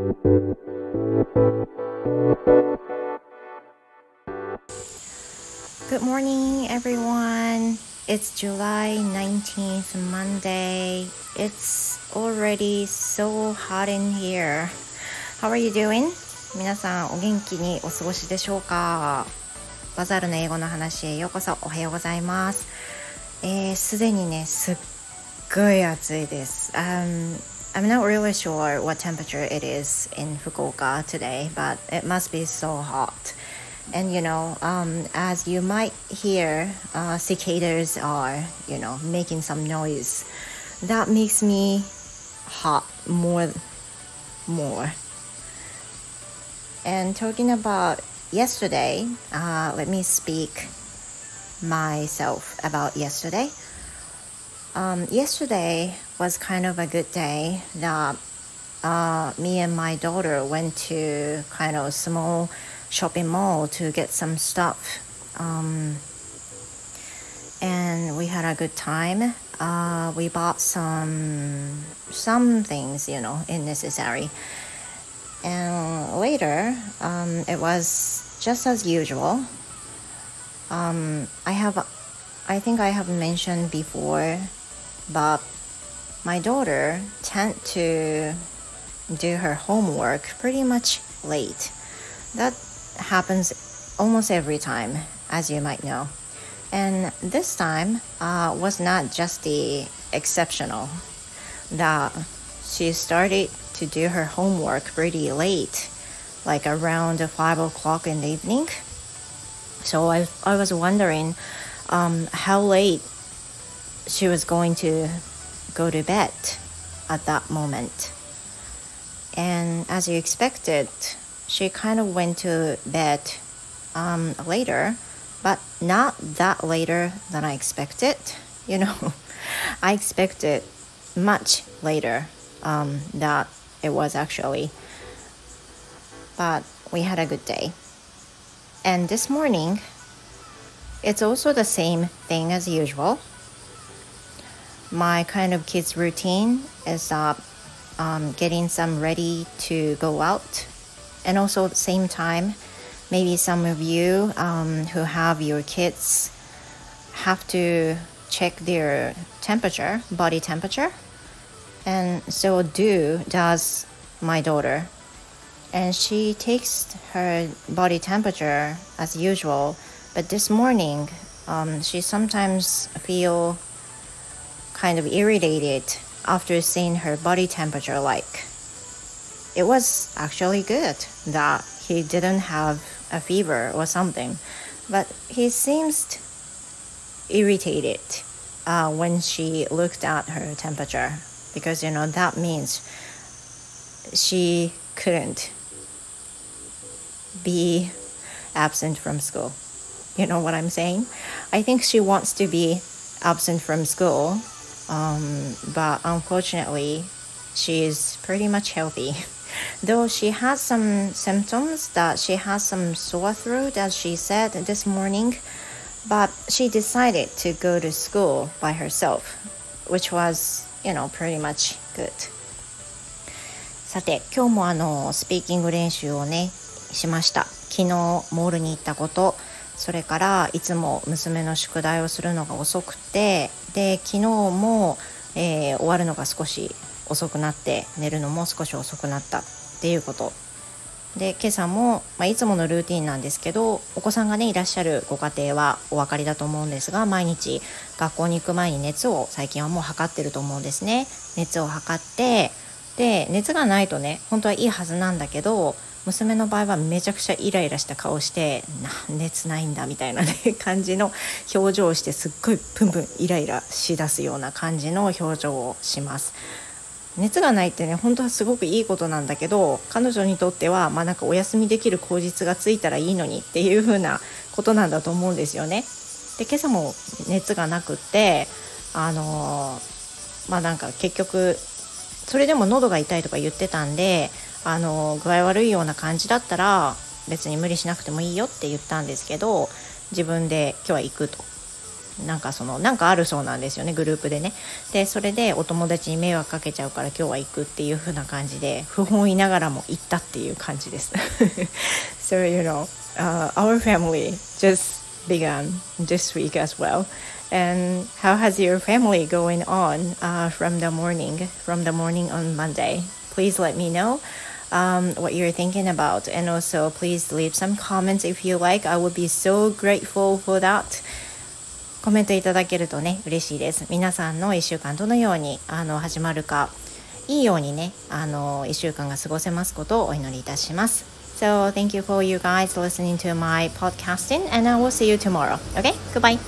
Good morning, everyone. It's July 19th, Monday. It's already so hot in here. How are you doing? 皆さんお元気にお過ごしでしょうかバザールの英語の話へようこそおはようございますえー、すでにねすっごい暑いです、um, I'm not really sure what temperature it is in Fukuoka today but it must be so hot. And you know um, as you might hear uh, cicadas are you know making some noise. That makes me hot more more. And talking about yesterday uh, let me speak myself about yesterday. Um, yesterday was kind of a good day that uh, me and my daughter went to kind of small shopping mall to get some stuff. Um, and we had a good time. Uh, we bought some some things, you know, in necessary. And later, um, it was just as usual. Um, I have, I think I have mentioned before, but my daughter tend to do her homework pretty much late. That happens almost every time, as you might know. And this time uh, was not just the exceptional that she started to do her homework pretty late, like around five o'clock in the evening. So I, I was wondering um, how late she was going to go to bed at that moment. And as you expected, she kind of went to bed um, later, but not that later than I expected. You know, I expected much later um, that it was actually. But we had a good day. And this morning, it's also the same thing as usual. My kind of kids' routine is uh, um, getting some ready to go out. And also at the same time maybe some of you um, who have your kids have to check their temperature body temperature. And so do does my daughter. And she takes her body temperature as usual. But this morning um, she sometimes feel kind of irritated after seeing her body temperature like it was actually good that he didn't have a fever or something, but he seems irritated uh, when she looked at her temperature because you know that means she couldn't be absent from school. You know what I'm saying? I think she wants to be absent from school, um, but unfortunately, she is pretty much healthy. Though she has some symptoms that she has some sore throat, as she said this morning, but she decided to go to school by herself, which was, you know, pretty much good. さて、今日もあの、スピーキング練習をね、しました。昨日、モールに行ったこと、それからいつも娘の宿題をするのが遅くて、で、昨日も、えー、終わるのが少し遅くなって寝るのも少し遅くなったっていうこと。で今朝も、まあ、いつものルーティンなんですけどお子さんがねいらっしゃるご家庭はお分かりだと思うんですが毎日学校に行く前に熱を最近はもう測ってると思うんですね。熱を測ってで熱がないとね本当はいいはずなんだけど娘の場合はめちゃくちゃイライラした顔して「熱ないんだ」みたいな、ね、感じの表情をしてすっごいプンプンイライラしだすような感じの表情をします。熱がないってね本当はすごくいいことなんだけど彼女にとってはまあなんかお休みできる口実がついたらいいのにっていう風なことなんだと思うんですよね。で今朝も熱がなくってあのー、まあなんか結局それでも喉が痛いとか言ってたんであの、具合悪いような感じだったら別に無理しなくてもいいよって言ったんですけど自分で今日は行くとなんかそのなんかあるそうなんですよねグループでねでそれでお友達に迷惑かけちゃうから今日は行くっていう風な感じで不本意ながらも行ったっていう感じです So you know、uh, our family just began this week as well and how has your family going on uh, from the morning from the morning on Monday please let me know um, what you're thinking about. And also, please leave some comments if you like. I would be so grateful for that. コメントいただけるとね、嬉しいです。皆さんの1週間どのようにあの始まるか、いいようにね、あの1週間が過ごせますことをお祈りいたします。So, thank you for you guys listening to my podcasting, and I will see you tomorrow. Okay? Goodbye.